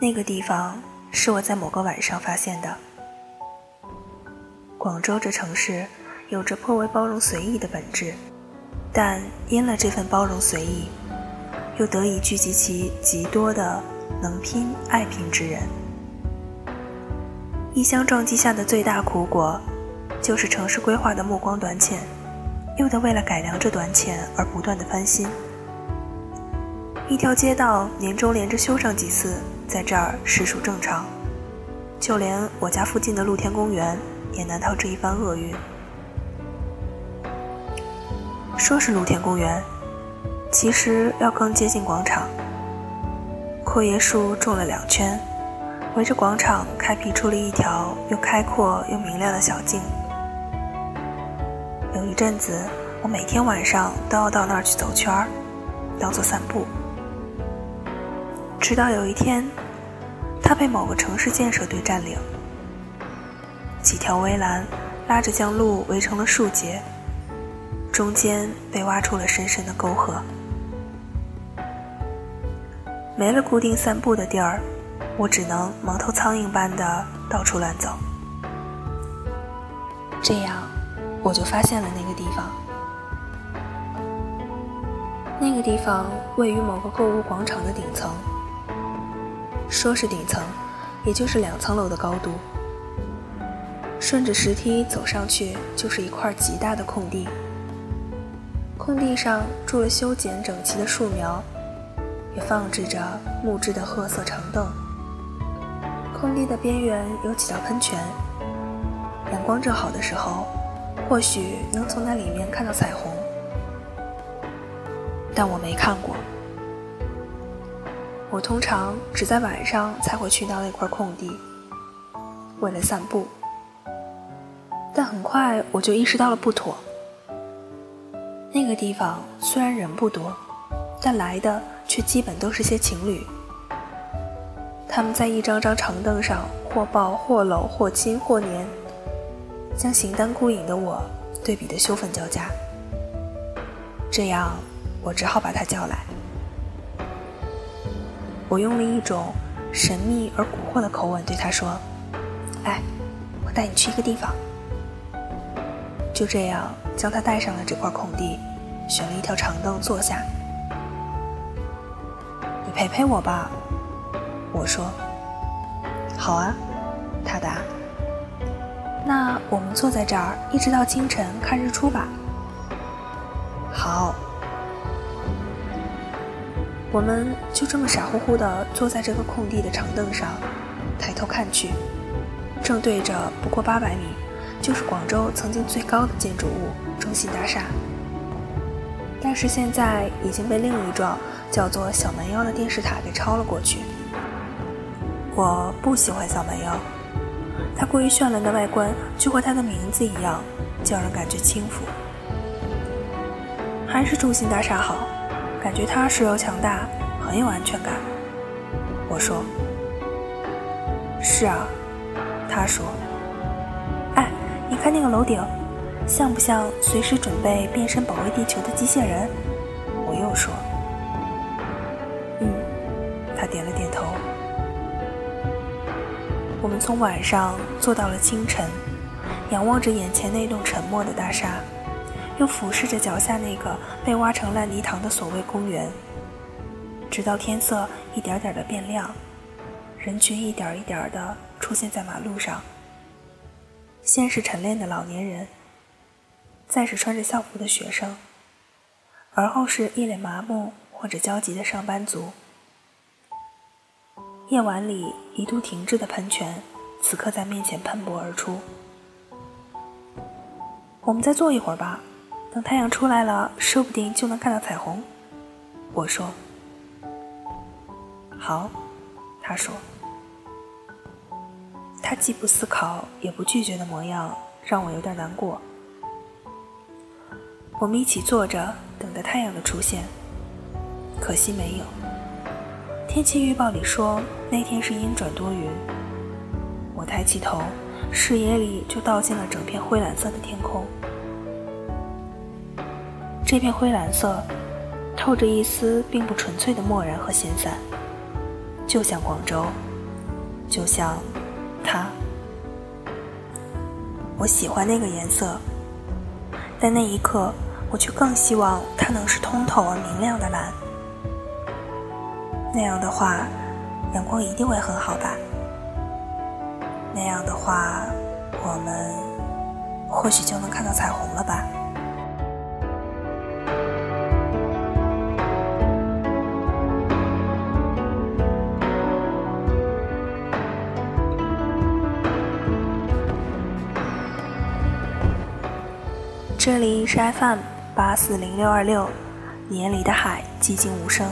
那个地方是我在某个晚上发现的。广州这城市有着颇为包容随意的本质，但因了这份包容随意，又得以聚集其极多的能拼爱拼之人。一相撞击下的最大苦果，就是城市规划的目光短浅，又得为了改良这短浅而不断的翻新。一条街道年终连着修上几次。在这儿实属正常，就连我家附近的露天公园也难逃这一番厄运。说是露天公园，其实要更接近广场。阔叶树种了两圈，围着广场开辟出了一条又开阔又明亮的小径。有一阵子，我每天晚上都要到那儿去走圈儿，当做散步。直到有一天，它被某个城市建设队占领，几条围栏拉着将路围成了数节，中间被挖出了深深的沟壑。没了固定散步的地儿，我只能蒙头苍蝇般的到处乱走。这样，我就发现了那个地方。那个地方位于某个购物广场的顶层。说是顶层，也就是两层楼的高度。顺着石梯走上去，就是一块极大的空地。空地上住了修剪整齐的树苗，也放置着木质的褐色长凳。空地的边缘有几道喷泉，阳光正好的时候，或许能从那里面看到彩虹。但我没看过。我通常只在晚上才会去到那块空地，为了散步。但很快我就意识到了不妥。那个地方虽然人不多，但来的却基本都是些情侣。他们在一张张长凳上或抱或搂或亲或黏，将形单孤影的我对比得羞愤交加。这样，我只好把他叫来。我用了一种神秘而蛊惑的口吻对他说：“哎，我带你去一个地方。”就这样将他带上了这块空地，选了一条长凳坐下。“你陪陪我吧。”我说。“好啊。”他答。“那我们坐在这儿一直到清晨看日出吧。”“好。”我们就这么傻乎乎地坐在这个空地的长凳上，抬头看去，正对着不过八百米，就是广州曾经最高的建筑物——中信大厦。但是现在已经被另一幢叫做“小蛮腰”的电视塔给超了过去。我不喜欢小蛮腰，它过于绚烂的外观就和它的名字一样，叫人感觉轻浮。还是中信大厦好。感觉踏实又强大，很有安全感。我说：“是啊。”他说：“哎，你看那个楼顶，像不像随时准备变身保卫地球的机械人？”我又说：“嗯。”他点了点头。我们从晚上坐到了清晨，仰望着眼前那栋沉默的大厦。又俯视着脚下那个被挖成烂泥塘的所谓公园，直到天色一点点的变亮，人群一点一点的出现在马路上。先是晨练的老年人，再是穿着校服的学生，而后是一脸麻木或者焦急的上班族。夜晚里一度停滞的喷泉，此刻在面前喷薄而出。我们再坐一会儿吧。等太阳出来了，说不定就能看到彩虹。我说：“好。”他说：“他既不思考也不拒绝的模样，让我有点难过。”我们一起坐着，等待太阳的出现。可惜没有。天气预报里说那天是阴转多云。我抬起头，视野里就倒进了整片灰蓝色的天空。这片灰蓝色，透着一丝并不纯粹的漠然和闲散，就像广州就像他。我喜欢那个颜色，但那一刻，我却更希望它能是通透而明亮的蓝。那样的话，阳光一定会很好吧？那样的话，我们或许就能看到彩虹了吧？这里是 FM 八四零六二六，眼里的海寂静无声。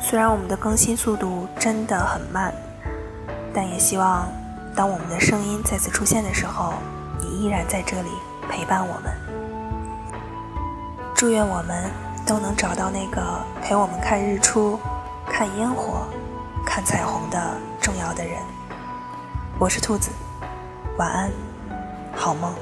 虽然我们的更新速度真的很慢，但也希望当我们的声音再次出现的时候，你依然在这里陪伴我们。祝愿我们都能找到那个陪我们看日出、看烟火、看彩虹的重要的人。我是兔子，晚安，好梦。